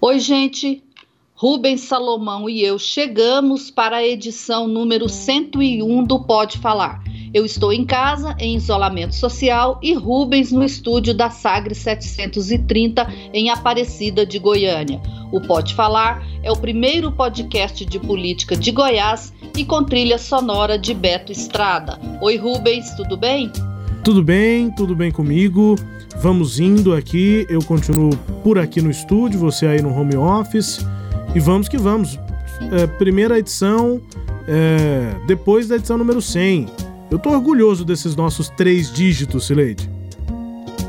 Oi, gente. Rubens Salomão e eu chegamos para a edição número 101 do Pode Falar. Eu estou em casa, em isolamento social, e Rubens no estúdio da Sagre 730, em Aparecida de Goiânia. O Pode Falar é o primeiro podcast de política de Goiás e com trilha sonora de Beto Estrada. Oi, Rubens, tudo bem? Tudo bem, tudo bem comigo. Vamos indo aqui, eu continuo por aqui no estúdio, você aí no home office. E vamos que vamos. É, primeira edição, é, depois da edição número 100. Eu tô orgulhoso desses nossos três dígitos, Sileide.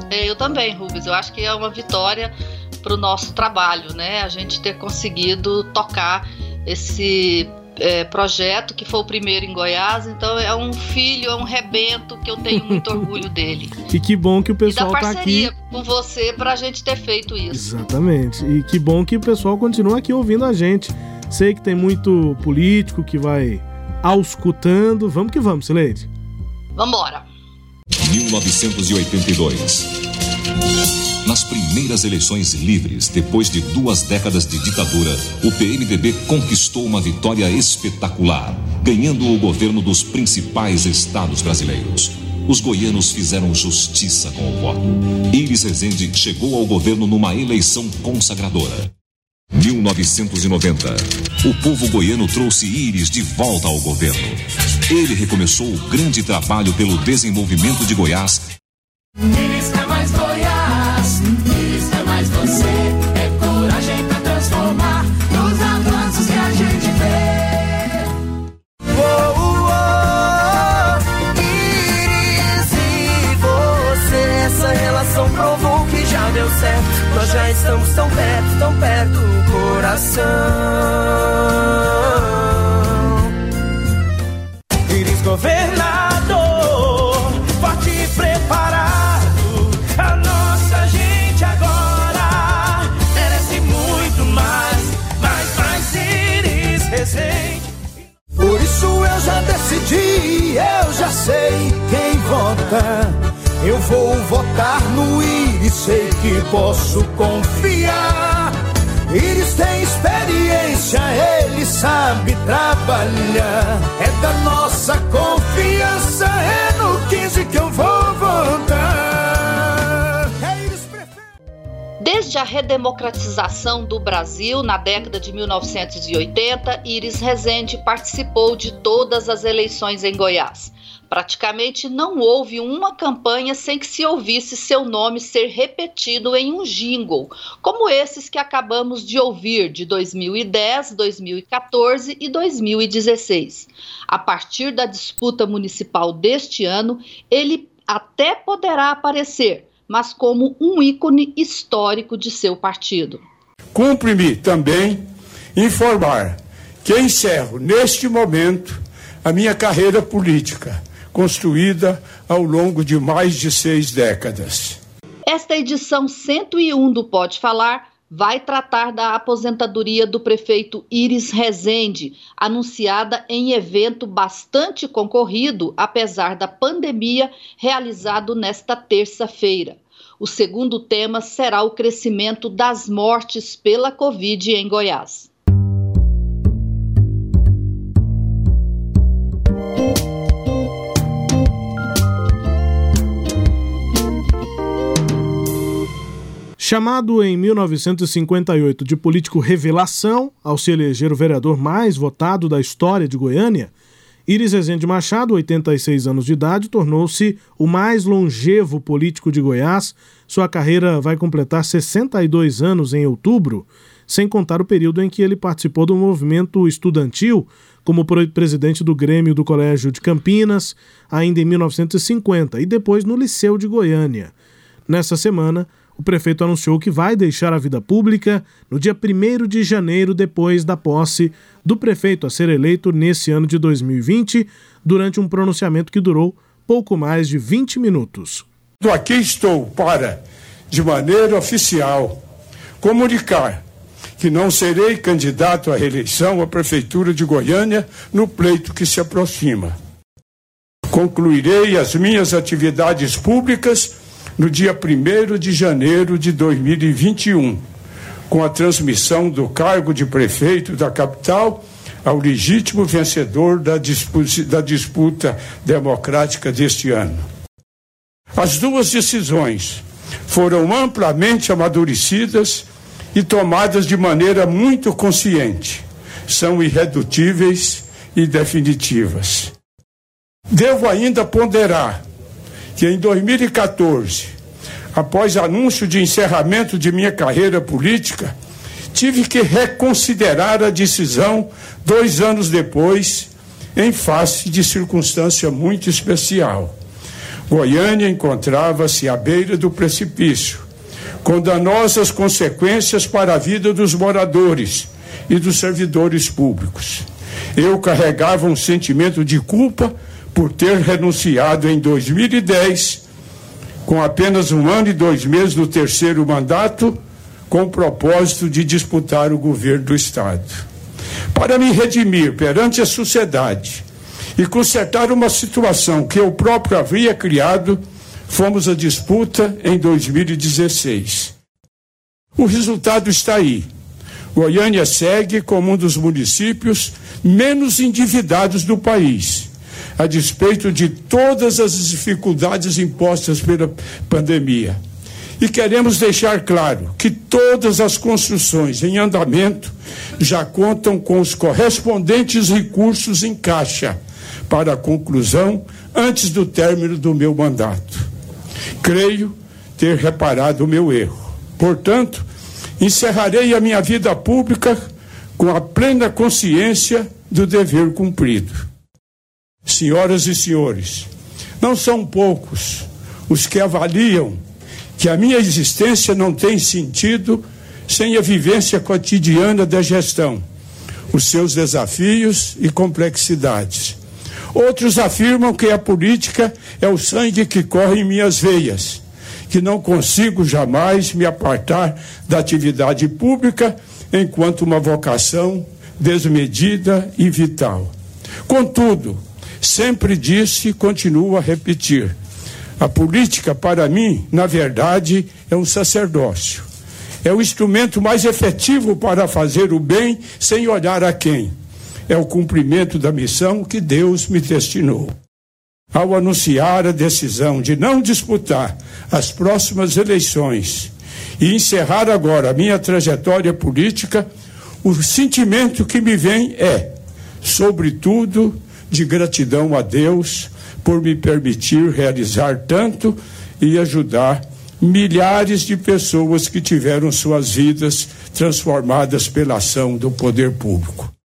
É, eu também, Rubens. Eu acho que é uma vitória para o nosso trabalho, né? A gente ter conseguido tocar esse é, projeto que foi o primeiro em Goiás. Então é um filho, é um rebento que eu tenho muito orgulho dele. E que bom que o pessoal está aqui com você para a gente ter feito isso. Exatamente. E que bom que o pessoal continua aqui ouvindo a gente. Sei que tem muito político que vai auscultando. Vamos que vamos, Sileide. Vambora. 1982. Nas primeiras eleições livres, depois de duas décadas de ditadura, o PMDB conquistou uma vitória espetacular, ganhando o governo dos principais estados brasileiros. Os goianos fizeram justiça com o voto. Iris Rezende chegou ao governo numa eleição consagradora. 1990. O povo goiano trouxe Íris de volta ao governo. Ele recomeçou o grande trabalho pelo desenvolvimento de Goiás, Nós já estamos tão perto, tão perto do coração. Íris governador, já decidi, eu já sei quem vota. Eu vou votar no Iris, sei que posso confiar. Iris tem experiência, ele sabe trabalhar. É da nossa confiança, é no 15 que eu vou Desde a redemocratização do Brasil na década de 1980, Iris Rezende participou de todas as eleições em Goiás. Praticamente não houve uma campanha sem que se ouvisse seu nome ser repetido em um jingle, como esses que acabamos de ouvir de 2010, 2014 e 2016. A partir da disputa municipal deste ano, ele até poderá aparecer, mas como um ícone histórico de seu partido. Cumpre-me também informar que encerro neste momento a minha carreira política construída ao longo de mais de seis décadas. Esta edição 101 do Pode Falar vai tratar da aposentadoria do prefeito Iris Rezende, anunciada em evento bastante concorrido, apesar da pandemia, realizado nesta terça-feira. O segundo tema será o crescimento das mortes pela Covid em Goiás. Chamado em 1958 de político revelação, ao se eleger o vereador mais votado da história de Goiânia, Iris Rezende Machado, 86 anos de idade, tornou-se o mais longevo político de Goiás. Sua carreira vai completar 62 anos em outubro, sem contar o período em que ele participou do movimento estudantil como presidente do Grêmio do Colégio de Campinas, ainda em 1950, e depois no Liceu de Goiânia. Nessa semana, o prefeito anunciou que vai deixar a vida pública no dia 1 de janeiro, depois da posse do prefeito a ser eleito nesse ano de 2020, durante um pronunciamento que durou pouco mais de 20 minutos. Aqui estou para, de maneira oficial, comunicar que não serei candidato à reeleição à Prefeitura de Goiânia no pleito que se aproxima. Concluirei as minhas atividades públicas no dia 1 de janeiro de 2021, com a transmissão do cargo de prefeito da capital ao legítimo vencedor da disputa, da disputa democrática deste ano. As duas decisões foram amplamente amadurecidas e tomadas de maneira muito consciente. São irredutíveis e definitivas. Devo ainda ponderar que em 2014, após anúncio de encerramento de minha carreira política, tive que reconsiderar a decisão dois anos depois, em face de circunstância muito especial. Goiânia encontrava-se à beira do precipício, com danosas consequências para a vida dos moradores e dos servidores públicos. Eu carregava um sentimento de culpa por ter renunciado em 2010, com apenas um ano e dois meses no terceiro mandato, com o propósito de disputar o governo do Estado. Para me redimir perante a sociedade e consertar uma situação que eu próprio havia criado, fomos à disputa em 2016. O resultado está aí. Goiânia segue como um dos municípios menos endividados do país a despeito de todas as dificuldades impostas pela pandemia. E queremos deixar claro que todas as construções em andamento já contam com os correspondentes recursos em caixa para a conclusão antes do término do meu mandato. Creio ter reparado o meu erro. Portanto, encerrarei a minha vida pública com a plena consciência do dever cumprido senhoras e senhores, não são poucos os que avaliam que a minha existência não tem sentido sem a vivência cotidiana da gestão, os seus desafios e complexidades. Outros afirmam que a política é o sangue que corre em minhas veias, que não consigo jamais me apartar da atividade pública enquanto uma vocação desmedida e vital. Contudo, Sempre disse e continuo a repetir: a política, para mim, na verdade, é um sacerdócio. É o instrumento mais efetivo para fazer o bem sem olhar a quem. É o cumprimento da missão que Deus me destinou. Ao anunciar a decisão de não disputar as próximas eleições e encerrar agora a minha trajetória política, o sentimento que me vem é, sobretudo, de gratidão a Deus por me permitir realizar tanto e ajudar milhares de pessoas que tiveram suas vidas transformadas pela ação do poder público.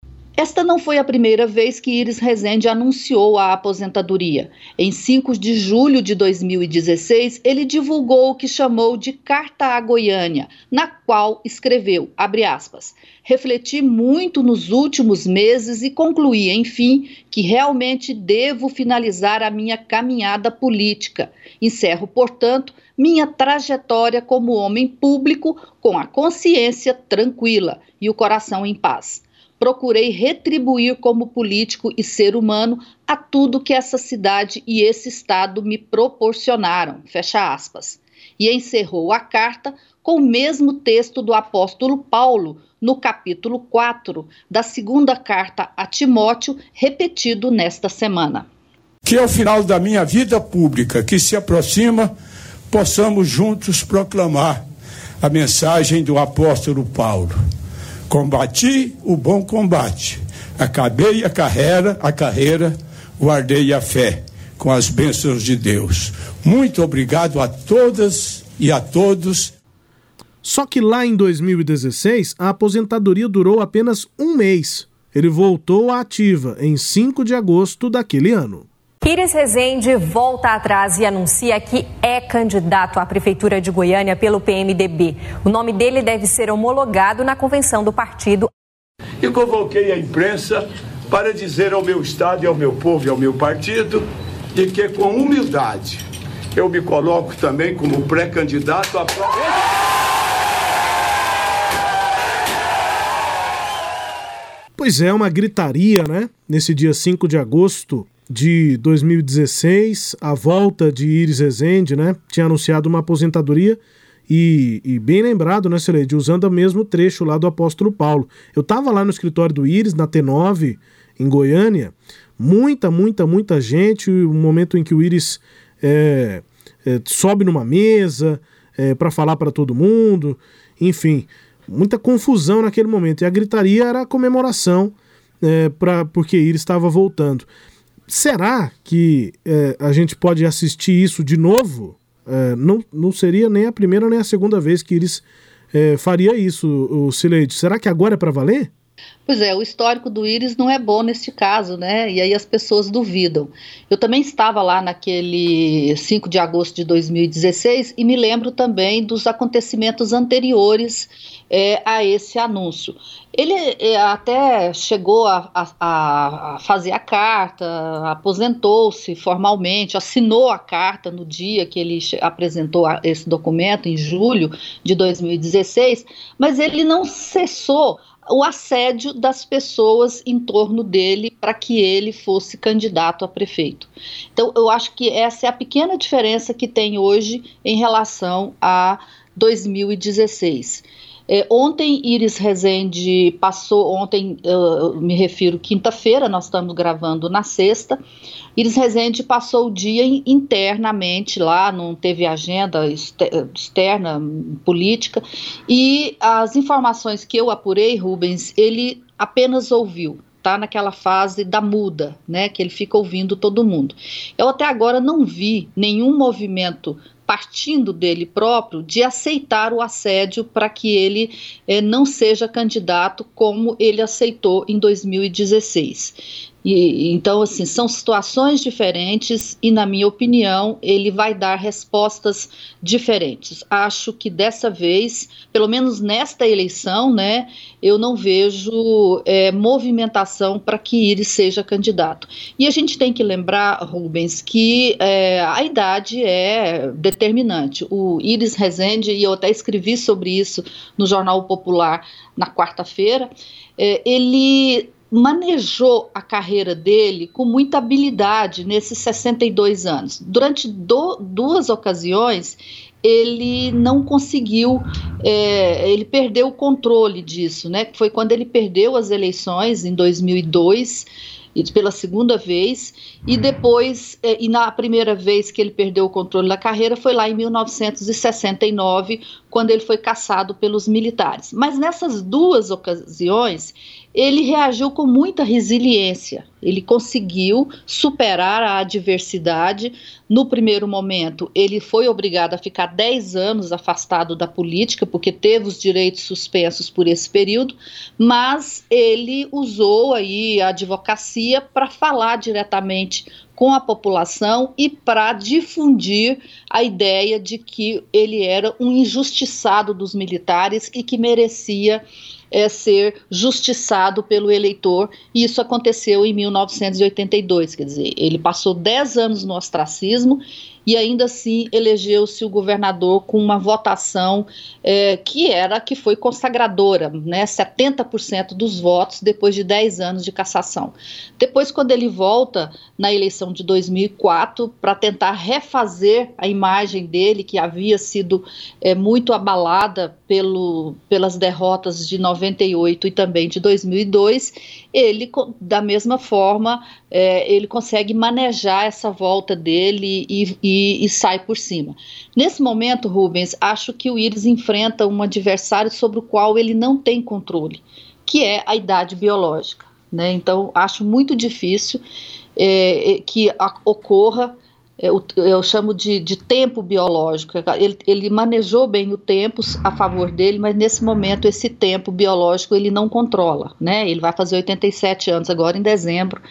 Esta não foi a primeira vez que Iris Rezende anunciou a aposentadoria. Em 5 de julho de 2016, ele divulgou o que chamou de Carta à Goiânia, na qual escreveu, aspas, refleti muito nos últimos meses e concluí, enfim, que realmente devo finalizar a minha caminhada política. Encerro, portanto, minha trajetória como homem público com a consciência tranquila e o coração em paz procurei retribuir como político e ser humano a tudo que essa cidade e esse estado me proporcionaram. Fecha aspas. E encerrou a carta com o mesmo texto do apóstolo Paulo, no capítulo 4 da segunda carta a Timóteo, repetido nesta semana. Que ao final da minha vida pública que se aproxima, possamos juntos proclamar a mensagem do apóstolo Paulo Combati o bom combate, acabei a carreira, a carreira, guardei a fé com as bênçãos de Deus. Muito obrigado a todas e a todos. Só que lá em 2016, a aposentadoria durou apenas um mês. Ele voltou à ativa em 5 de agosto daquele ano. Iris Rezende volta atrás e anuncia que é candidato à Prefeitura de Goiânia pelo PMDB. O nome dele deve ser homologado na convenção do partido. E convoquei a imprensa para dizer ao meu Estado e ao meu povo e ao meu partido de que, com humildade, eu me coloco também como pré-candidato à. Pois é, uma gritaria, né? Nesse dia 5 de agosto, de 2016, a volta de Iris Rezende, né? Tinha anunciado uma aposentadoria e, e bem lembrado, né, Celede, usando o mesmo trecho lá do apóstolo Paulo. Eu estava lá no escritório do Iris, na T9, em Goiânia, muita, muita, muita gente, o momento em que o Iris é, é, sobe numa mesa é, para falar para todo mundo, enfim, muita confusão naquele momento. E a gritaria era a comemoração, é, pra, porque Iris estava voltando. Será que é, a gente pode assistir isso de novo? É, não, não seria nem a primeira nem a segunda vez que Iris é, faria isso, o Sileide. Será que agora é para valer? Pois é, o histórico do Íris não é bom neste caso, né? E aí as pessoas duvidam. Eu também estava lá naquele 5 de agosto de 2016 e me lembro também dos acontecimentos anteriores é, a esse anúncio. Ele é, até chegou a, a, a, fazer a carta, aposentou-se formalmente, assinou a carta no dia que ele apresentou esse documento, em julho de 2016, mas ele não cessou o assédio das pessoas em torno dele para que ele fosse candidato a prefeito. Então, eu acho que essa é a pequena diferença que tem hoje em relação a 2016. É, ontem, Iris Rezende passou, ontem, eu me refiro quinta-feira, nós estamos gravando na sexta, Iris Rezende passou o dia internamente lá, não teve agenda externa, política, e as informações que eu apurei, Rubens, ele apenas ouviu, tá? Naquela fase da muda, né, que ele fica ouvindo todo mundo. Eu até agora não vi nenhum movimento partindo dele próprio, de aceitar o assédio para que ele eh, não seja candidato como ele aceitou em 2016. E, então, assim, são situações diferentes e, na minha opinião, ele vai dar respostas diferentes. Acho que dessa vez, pelo menos nesta eleição, né, eu não vejo é, movimentação para que Iris seja candidato. E a gente tem que lembrar, Rubens, que é, a idade é determinante. O Iris Rezende, e eu até escrevi sobre isso no Jornal Popular na quarta-feira, é, ele manejou a carreira dele com muita habilidade nesses 62 anos. Durante do, duas ocasiões, ele não conseguiu, é, ele perdeu o controle disso, né? Foi quando ele perdeu as eleições em 2002 pela segunda vez, e depois, é, e na primeira vez que ele perdeu o controle da carreira foi lá em 1969, quando ele foi caçado pelos militares. Mas nessas duas ocasiões, ele reagiu com muita resiliência. Ele conseguiu superar a adversidade. No primeiro momento, ele foi obrigado a ficar 10 anos afastado da política, porque teve os direitos suspensos por esse período, mas ele usou aí a advocacia para falar diretamente com a população e para difundir a ideia de que ele era um injustiçado dos militares e que merecia é, ser justiçado pelo eleitor, e isso aconteceu em 1982, quer dizer, ele passou 10 anos no ostracismo e ainda assim elegeu-se o governador com uma votação é, que era que foi consagradora, né, 70% dos votos depois de 10 anos de cassação. Depois, quando ele volta na eleição de 2004 para tentar refazer a imagem dele, que havia sido é, muito abalada pelo, pelas derrotas de 98 e também de 2002, ele, da mesma forma, é, ele consegue manejar essa volta dele e, e, e, sai por cima. Nesse momento, Rubens, acho que o Iris enfrenta um adversário sobre o qual ele não tem controle, que é a idade biológica. Né? Então, acho muito difícil é, é que a, ocorra eu, eu chamo de, de, tempo biológico. Ele, ele, manejou bem o tempo a favor dele, mas nesse momento esse tempo biológico ele não controla, né? Ele vai fazer 87 anos agora em dezembro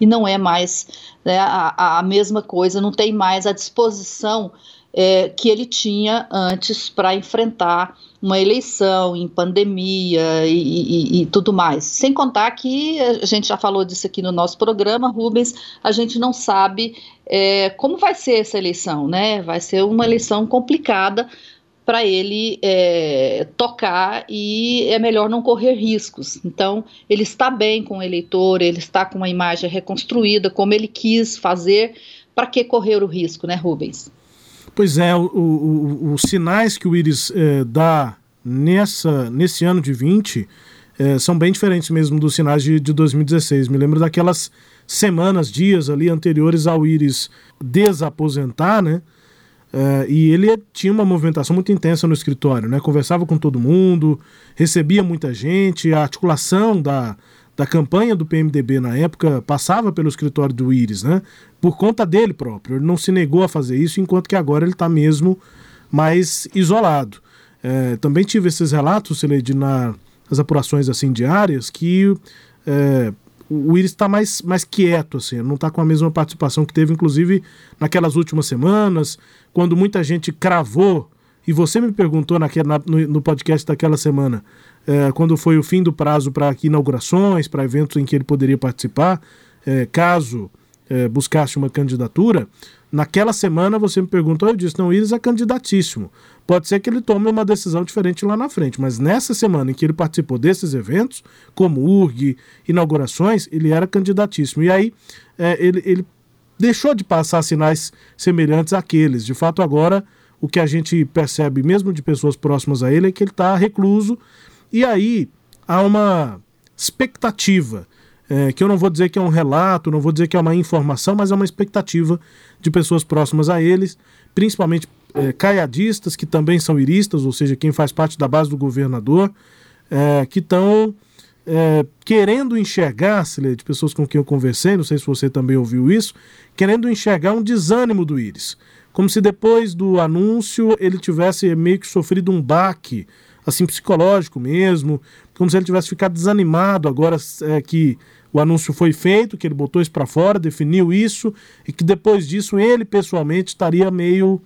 e não é mais né, a, a mesma coisa, não tem mais a disposição é, que ele tinha antes para enfrentar uma eleição em pandemia e, e, e, tudo mais. Sem contar que a gente já falou disso aqui no nosso programa, Rubens, a gente não sabe é, como vai ser essa eleição, né? Vai ser uma eleição complicada para ele é, tocar e é melhor não correr riscos. Então, ele está bem com o eleitor, ele está com uma imagem reconstruída, como ele quis fazer, para que correr o risco, né, Rubens? Pois é, os sinais que o Iris é, dá nessa, nesse ano de 20 é, são bem diferentes mesmo dos sinais de, de 2016. Me lembro daquelas semanas, dias ali anteriores ao Iris desaposentar, né? É, e ele tinha uma movimentação muito intensa no escritório, né? Conversava com todo mundo, recebia muita gente, a articulação da, da campanha do PMDB na época passava pelo escritório do Íris, né? Por conta dele próprio. Ele não se negou a fazer isso, enquanto que agora ele está mesmo mais isolado. É, também tive esses relatos, Celede, na, nas apurações assim diárias, que é, o Íris está mais, mais quieto, assim, não está com a mesma participação que teve, inclusive, naquelas últimas semanas, quando muita gente cravou, e você me perguntou naquele, na, no, no podcast daquela semana, é, quando foi o fim do prazo para inaugurações, para eventos em que ele poderia participar, é, caso é, buscasse uma candidatura, naquela semana você me perguntou, eu disse, não, Iris é candidatíssimo. Pode ser que ele tome uma decisão diferente lá na frente, mas nessa semana em que ele participou desses eventos, como URG, inaugurações, ele era candidatíssimo. E aí é, ele, ele deixou de passar sinais semelhantes àqueles. De fato, agora o que a gente percebe, mesmo de pessoas próximas a ele, é que ele está recluso e aí há uma expectativa, é, que eu não vou dizer que é um relato, não vou dizer que é uma informação, mas é uma expectativa de pessoas próximas a eles, principalmente é, caiadistas, que também são iristas, ou seja, quem faz parte da base do governador, é, que estão é, querendo enxergar, de pessoas com quem eu conversei, não sei se você também ouviu isso, querendo enxergar um desânimo do Íris. Como se depois do anúncio ele tivesse meio que sofrido um baque assim, psicológico mesmo, como se ele tivesse ficado desanimado agora é, que o anúncio foi feito, que ele botou isso para fora, definiu isso, e que depois disso ele pessoalmente estaria meio,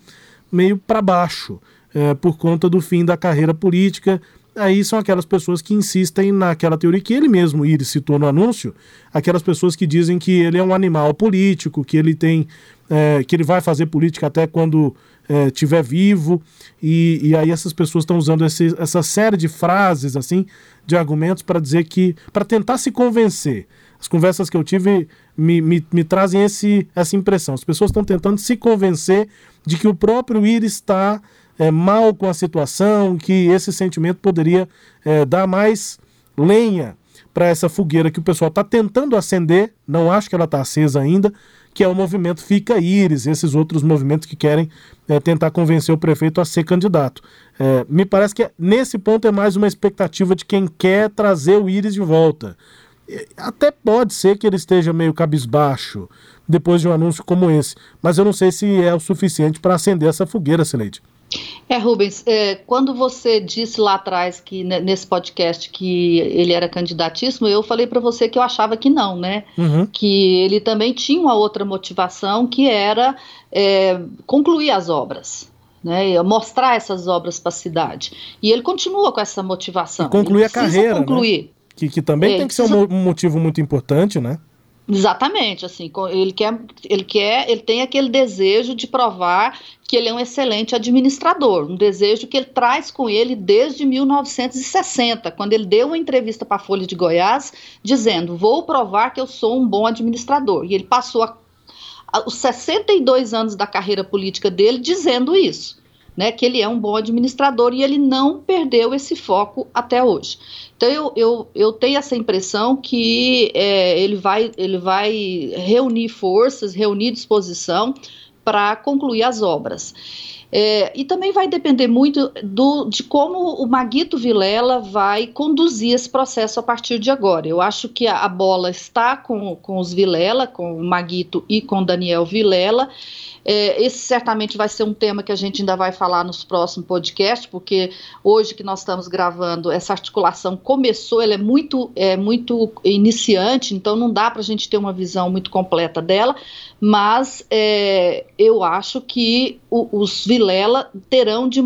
meio para baixo, é, por conta do fim da carreira política. Aí são aquelas pessoas que insistem naquela teoria que ele mesmo, Iris, citou no anúncio, aquelas pessoas que dizem que ele é um animal político, que ele tem. É, que ele vai fazer política até quando é, vivo, e, e aí essas pessoas estão usando esse, essa série de frases, assim, de argumentos para dizer que, para tentar se convencer. As conversas que eu tive me, me, me trazem esse, essa impressão. As pessoas estão tentando se convencer de que o próprio Iris está é, mal com a situação, que esse sentimento poderia é, dar mais lenha para essa fogueira que o pessoal está tentando acender. Não acho que ela está acesa ainda, que é o movimento Fica Íris, esses outros movimentos que querem é, tentar convencer o prefeito a ser candidato. É, me parece que nesse ponto é mais uma expectativa de quem quer trazer o Íris de volta. Até pode ser que ele esteja meio cabisbaixo depois de um anúncio como esse, mas eu não sei se é o suficiente para acender essa fogueira, Sileide. É, Rubens, é, quando você disse lá atrás que nesse podcast que ele era candidatíssimo, eu falei para você que eu achava que não, né? Uhum. Que ele também tinha uma outra motivação que era é, concluir as obras. Né, mostrar essas obras para a cidade. E ele continua com essa motivação. E concluir a carreira. Né? Concluir. Né? Que, que também é, tem que ser um motivo muito importante, né? Exatamente, assim, ele quer, ele quer, ele tem aquele desejo de provar que ele é um excelente administrador, um desejo que ele traz com ele desde 1960, quando ele deu uma entrevista para a Folha de Goiás, dizendo: "Vou provar que eu sou um bom administrador". E ele passou a, a, os 62 anos da carreira política dele dizendo isso né, que ele é um bom administrador e ele não perdeu esse foco até hoje. Então eu, eu, eu tenho essa impressão que é, ele, vai, ele vai reunir forças, reunir disposição para concluir as obras. É, e também vai depender muito do, de como o Maguito Vilela vai conduzir esse processo a partir de agora. Eu acho que a, a bola está com, com os Vilela, com o Maguito e com Daniel Vilela, É, esse certamente vai ser um tema que a gente ainda vai falar nos próximos podcasts, porque hoje que nós estamos gravando, essa articulação começou, ela é muito, é, muito iniciante, então não dá para a gente ter uma visão muito completa dela, mas é, eu acho que o, os Vilela terão de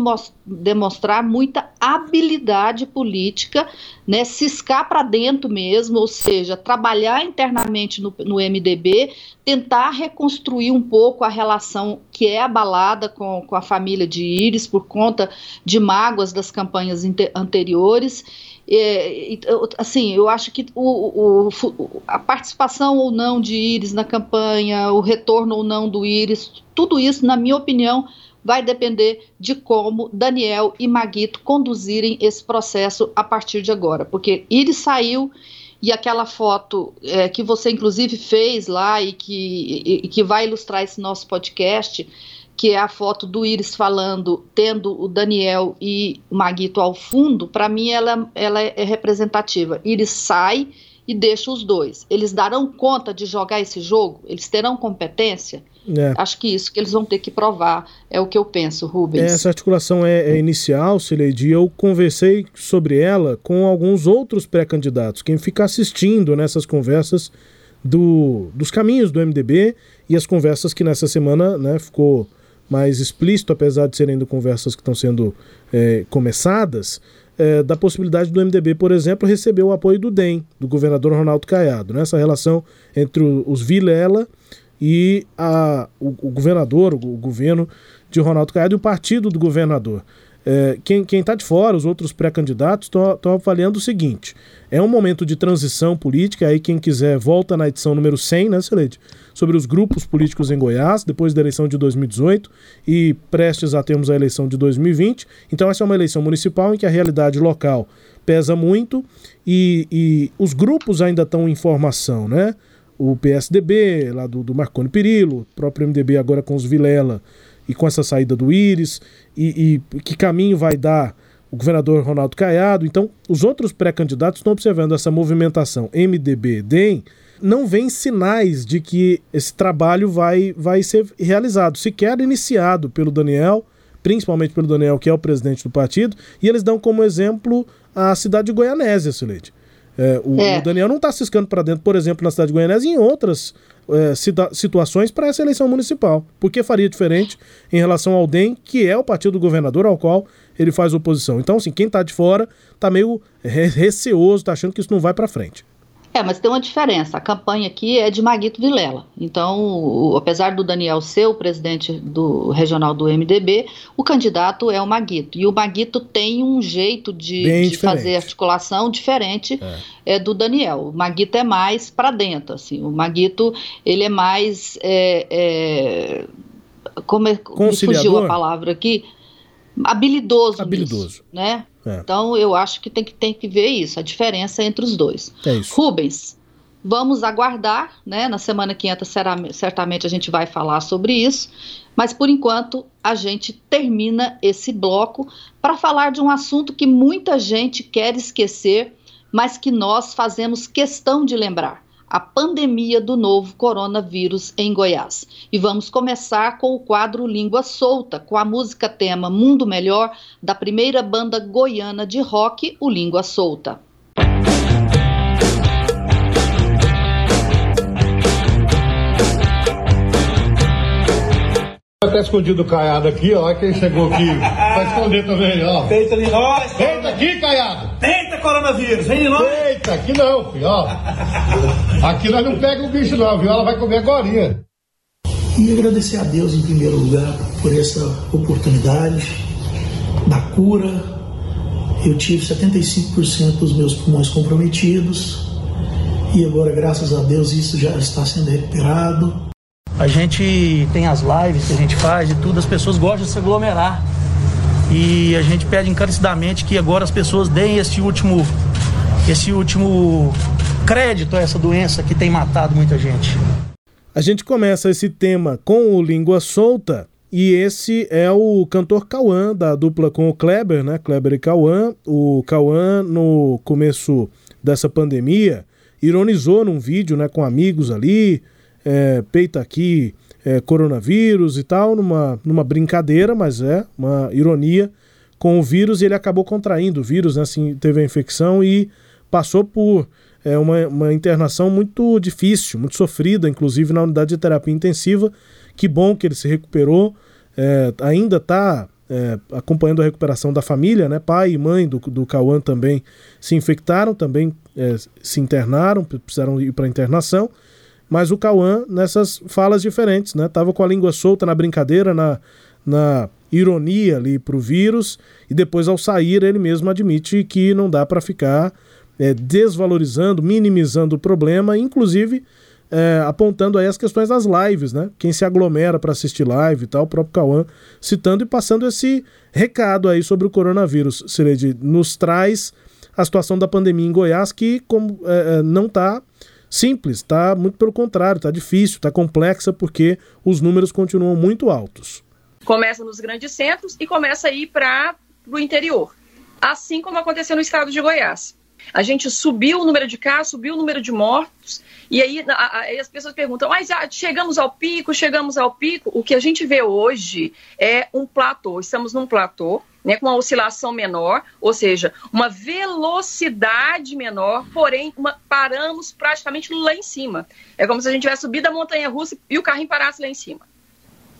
demonstrar muita habilidade política, né, ciscar para dentro mesmo, ou seja, trabalhar internamente no, no MDB, tentar reconstruir um pouco a relação que é abalada com, com a família de Íris por conta de mágoas das campanhas anteriores. É, assim, eu acho que o, o, a participação ou não de Íris na campanha, o retorno ou não do Íris, tudo isso, na minha opinião, vai depender de como Daniel e Maguito conduzirem esse processo a partir de agora. Porque Íris saiu e aquela foto é, que você inclusive fez lá e que, e que vai ilustrar esse nosso podcast que é a foto do Iris falando, tendo o Daniel e o Maguito ao fundo, para mim ela, ela é representativa. Iris sai e deixa os dois. Eles darão conta de jogar esse jogo? Eles terão competência? É. Acho que isso que eles vão ter que provar é o que eu penso, Rubens. Essa articulação é, é inicial, Sileidi. Eu conversei sobre ela com alguns outros pré-candidatos. Quem fica assistindo nessas conversas do, dos caminhos do MDB e as conversas que nessa semana né, ficou mais explícito, apesar de serem conversas que estão sendo é, começadas, é, da possibilidade do MDB, por exemplo, receber o apoio do DEM, do governador Ronaldo Caiado. Né? Essa relação entre os Vilela e a, o, o governador, o, governo de Ronaldo Caiado e o partido do governador. É, quem está de fora, os outros pré-candidatos, estão avaliando o seguinte: é um momento de transição política, aí quem quiser volta na edição número 100, né, Celede? Sobre os grupos políticos em Goiás, depois da eleição de 2018 e prestes a termos a eleição de 2020. Então, essa é uma eleição municipal em que a realidade local pesa muito e, e os grupos ainda estão em formação, né? O PSDB, lá do, do Marconi Perillo, o próprio MDB agora com os Vilela e com essa saída do Íris, e, e que caminho vai dar o governador Ronaldo Caiado. Então, os outros pré-candidatos estão observando essa movimentação MDB-DEM, não vem sinais de que esse trabalho vai, vai ser realizado, sequer iniciado pelo Daniel, principalmente pelo Daniel, que é o presidente do partido, e eles dão como exemplo a cidade de Goianésia, Silete. É, o, é. o, Daniel não está ciscando para dentro, por exemplo, na cidade de Goianésia e em outras é, situações para essa eleição municipal. Por que faria diferente em relação ao DEM, que é o partido do governador ao qual ele faz oposição? Então, assim, quem está de fora está meio receoso, está achando que isso não vai para frente. É, mas tem uma diferença. A campanha aqui é de Maguito Vilela. Então, o, apesar do Daniel ser o presidente do regional do MDB, o candidato é o Maguito. E o Maguito tem um jeito de, de fazer articulação diferente é. É, do Daniel. O Maguito é mais para dentro. Assim. O Maguito ele é mais é, é como é, me fugiu a palavra aqui habilidoso, habilidoso. Nisso, né? É. Então eu acho que tem, que tem que ver isso, a diferença entre os dois. É isso. Rubens, vamos aguardar, né? Na semana que entra, será, certamente a gente vai falar sobre isso. Mas por enquanto a gente termina esse bloco para falar de um assunto que muita gente quer esquecer, mas que nós fazemos questão de lembrar a pandemia do novo coronavírus em Goiás. E vamos começar com o quadro Língua Solta, com a música tema Mundo Melhor, da primeira banda goiana de rock, o Língua Solta. Tá escondido o Caiado aqui, ó. Quem chegou aqui vai esconder também, ó. Deita ali nós. Deita aqui, Caiado. Deita, coronavírus. Vem de nós. Deita, aqui não, filho, ó. Aqui nós não pega o bicho não, viu? Ela vai comer agora. E agradecer a Deus em primeiro lugar por essa oportunidade da cura. Eu tive 75% dos meus pulmões comprometidos. E agora, graças a Deus, isso já está sendo recuperado. A gente tem as lives que a gente faz e tudo, as pessoas gostam de se aglomerar. E a gente pede encarecidamente que agora as pessoas deem esse último, esse último crédito a essa doença que tem matado muita gente. A gente começa esse tema com o Língua Solta. E esse é o cantor Cauã, da dupla com o Kleber, né? Kleber e Cauã. O Cauã, no começo dessa pandemia, ironizou num vídeo né, com amigos ali, é, peita aqui é, coronavírus e tal, numa, numa brincadeira, mas é uma ironia, com o vírus e ele acabou contraindo o vírus, né, assim, teve a infecção e passou por é, uma, uma internação muito difícil, muito sofrida, inclusive na unidade de terapia intensiva. Que bom que ele se recuperou, é, ainda está é, acompanhando a recuperação da família, né? Pai e mãe do, do Cauã também se infectaram, também é, se internaram, precisaram ir para internação. Mas o Cauã, nessas falas diferentes, né? Tava com a língua solta na brincadeira, na, na ironia ali para o vírus, e depois, ao sair, ele mesmo admite que não dá para ficar é, desvalorizando, minimizando o problema, inclusive é, apontando aí as questões das lives, né? Quem se aglomera para assistir live e tal, o próprio Cauã citando e passando esse recado aí sobre o coronavírus. Sileide, nos traz a situação da pandemia em Goiás, que como, é não está simples, está muito pelo contrário, está difícil, está complexa, porque os números continuam muito altos. Começa nos grandes centros e começa a ir para o interior, assim como aconteceu no estado de Goiás. A gente subiu o número de casos, subiu o número de mortos, e aí, aí as pessoas perguntam, mas ah, chegamos ao pico, chegamos ao pico. O que a gente vê hoje é um platô, estamos num platô, né, com uma oscilação menor, ou seja, uma velocidade menor, porém uma, paramos praticamente lá em cima. É como se a gente tivesse subido a montanha russa e o carrinho parasse lá em cima.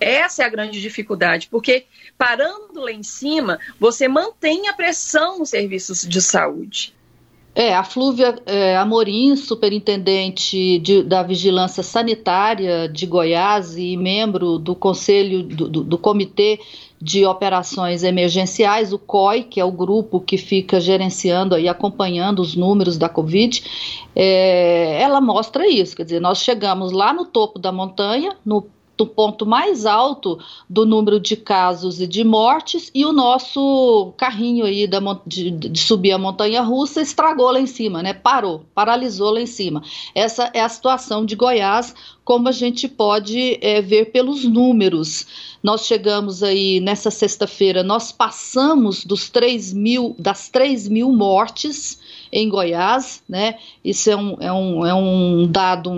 Essa é a grande dificuldade, porque parando lá em cima, você mantém a pressão nos serviços de saúde. É, a Flúvia é, Amorim, superintendente de, da Vigilância Sanitária de Goiás e membro do Conselho do, do, do, Comitê de Operações Emergenciais, o COI, que é o grupo que fica gerenciando e acompanhando os números da Covid, é, ela mostra isso. Quer dizer, nós chegamos lá no topo da montanha, no do ponto mais alto do número de casos e de mortes, e o nosso carrinho aí da, de, de, subir a montanha russa estragou lá em cima, né? Parou, paralisou lá em cima. Essa é a situação de Goiás, como a gente pode é, ver pelos números. Nós chegamos aí nessa sexta-feira, nós passamos dos 3 mil, das 3 mil mortes em Goiás, né? Isso é um, é um, é um dado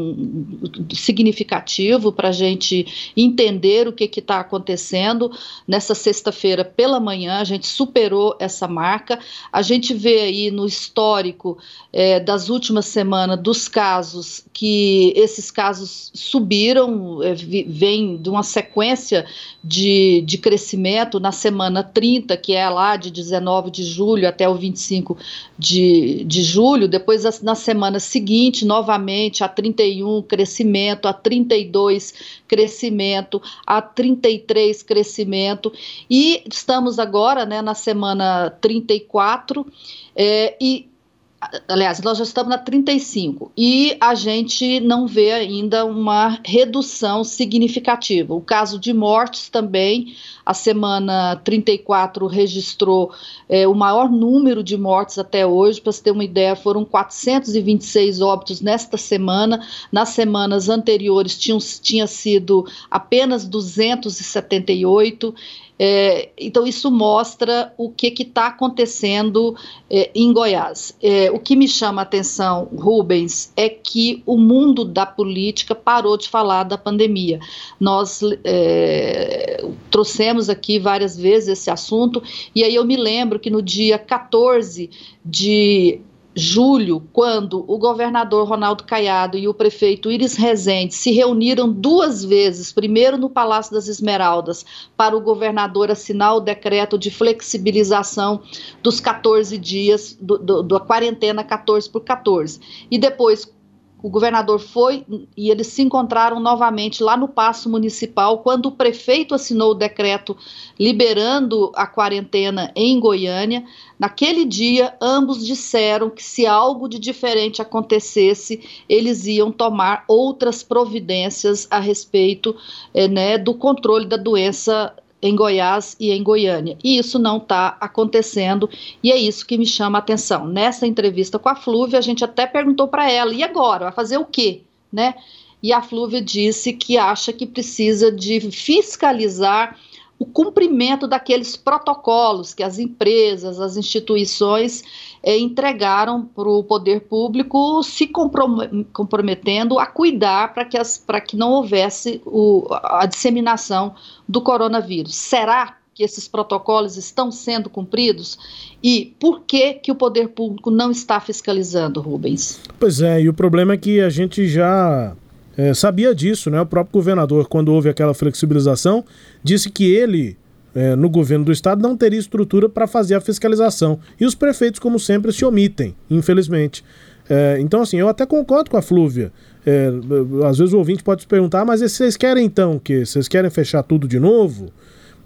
significativo para a gente entender o que está acontecendo. Nessa sexta-feira pela manhã, a gente superou essa marca. A gente vê aí no histórico é, das últimas semanas dos casos que esses casos subiram, é, vem de uma sequência de, de crescimento na semana 30, que é lá de 19 de julho até o 25 de, de, julho, depois na semana seguinte, novamente, a 31 crescimento, a 32 crescimento, a 33 crescimento, e estamos agora né, na semana 34, é, e aliás, nós já estamos na 35 e a gente não vê ainda uma redução significativa. O caso de mortes também, a semana 34 registrou é, o maior número de mortes até hoje. Para você ter uma ideia, foram 426 óbitos nesta semana. Nas semanas anteriores tinham, tinha sido apenas 278. É, então, isso mostra o que está acontecendo é, em Goiás. É, o que me chama a atenção, Rubens, é que o mundo da política parou de falar da pandemia. Nós é, trouxemos aqui várias vezes esse assunto, e aí eu me lembro que no dia 14 de julho, quando o governador Ronaldo Caiado e o prefeito Iris Rezende se reuniram duas vezes, primeiro no Palácio das Esmeraldas, para o governador assinar o decreto de flexibilização dos 14 dias, do, do, da quarentena 14 por 14, e depois o governador foi e eles se encontraram novamente lá no Paço Municipal quando o prefeito assinou o decreto liberando a quarentena em Goiânia. Naquele dia, ambos disseram que se algo de diferente acontecesse, eles iam tomar outras providências a respeito é, né, do controle da doença em Goiás e em Goiânia. E isso não está acontecendo e é isso que me chama a atenção. Nessa entrevista com a Flúvia, a gente até perguntou para ela: e agora? Vai fazer o quê? Né? E a Flúvia disse que acha que precisa de fiscalizar o cumprimento daqueles protocolos que as empresas, as instituições é, entregaram para o poder público, se comprometendo a cuidar para que, que não houvesse o, a disseminação do coronavírus. Será que esses protocolos estão sendo cumpridos? E por que, que o poder público não está fiscalizando, Rubens? Pois é, e o problema é que a gente já é, sabia disso, né? O próprio governador, quando houve aquela flexibilização, disse que ele, é, no governo do estado, não teria estrutura para fazer a fiscalização. E os prefeitos, como sempre, se omitem, infelizmente. É, então, assim, eu até concordo com a Flúvia. É, às vezes o ouvinte pode se perguntar, mas vocês querem então que vocês querem fechar tudo de novo?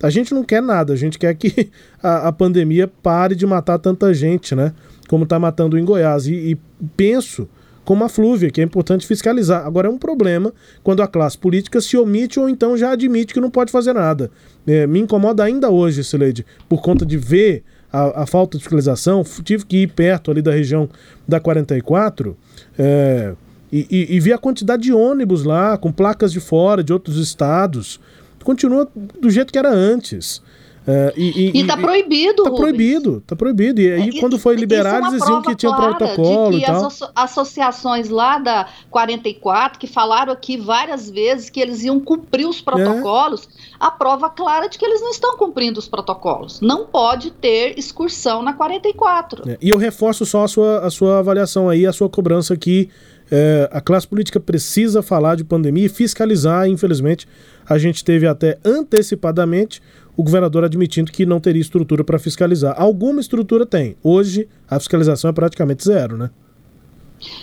A gente não quer nada, a gente quer que a, a pandemia pare de matar tanta gente, né? Como está matando em Goiás. E, e penso como a Flúvia, que é importante fiscalizar. Agora é um problema quando a classe política se omite ou então já admite que não pode fazer nada. É, me incomoda ainda hoje, Sileide, por conta de ver a, a, falta de fiscalização. Tive que ir perto ali da região da 44 é, e, e, e vi a quantidade de ônibus lá, com placas de fora, de outros estados. Continua do jeito que era antes. É, e, e, e tá proibido, Tá Rubens. proibido, tá proibido. E aí, é, quando foi liberado, eles diziam que tinha protocolo e tal. as associações lá da 44, que falaram aqui várias vezes que eles iam cumprir os protocolos, é. a prova clara de que eles não estão cumprindo os protocolos. Não pode ter excursão na 44. É, e eu reforço só a sua, a sua avaliação aí, a sua cobrança que é, a classe política precisa falar de pandemia e fiscalizar, infelizmente. A gente teve até antecipadamente o governador admitindo que não teria estrutura para fiscalizar. Alguma estrutura tem. Hoje, a fiscalização é praticamente zero, né?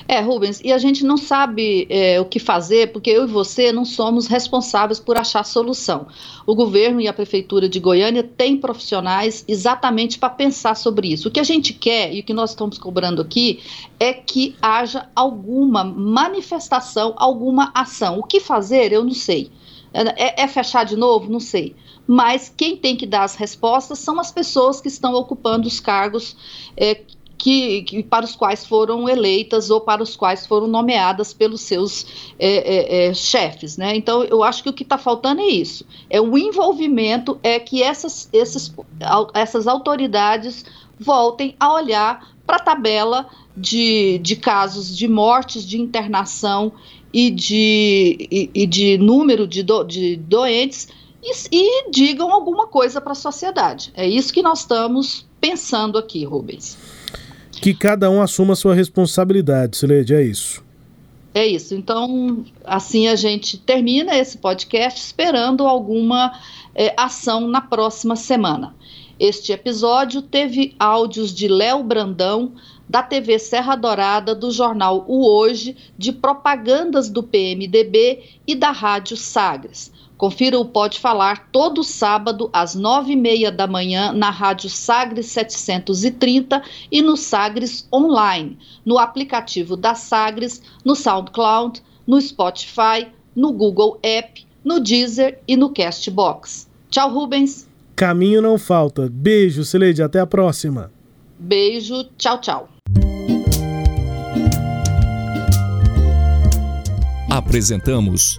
É, Rubens, e a gente não sabe é, o que fazer, porque eu e você não somos responsáveis por achar solução. O governo e a prefeitura de Goiânia têm profissionais exatamente para pensar sobre isso. O que a gente quer e o que nós estamos cobrando aqui é que haja alguma manifestação, alguma ação. O que fazer, eu não sei. É, é, fechar de novo? Não sei. Mas quem tem que dar as respostas são as pessoas que estão ocupando os cargos é, que, que, para os quais foram eleitas ou para os quais foram nomeadas pelos seus é, é, é chefes. Né? Então, eu acho que o que está faltando é isso: é o envolvimento, é que essas, esses, essas autoridades voltem a olhar para a tabela de, de casos de mortes, de internação e de, e, e de número de, do, de doentes e, e digam alguma coisa para a sociedade. É isso que nós estamos pensando aqui, Rubens. Que cada um assuma a sua responsabilidade, Sileide, é isso. É isso. Então, assim a gente termina esse podcast esperando alguma é, ação na próxima semana. Este episódio teve áudios de Léo Brandão, da TV Serra Dourada, do jornal O Hoje, de propagandas do PMDB e da Rádio Sagres. Confira o Pode Falar todo sábado às nove e meia da manhã na Rádio Sagres 730 e no Sagres Online, no aplicativo da Sagres, no SoundCloud, no Spotify, no Google App, no Deezer e no Castbox. Tchau, Rubens. Caminho não falta. Beijo, Sileide. Até a próxima. Beijo. Tchau, tchau. Apresentamos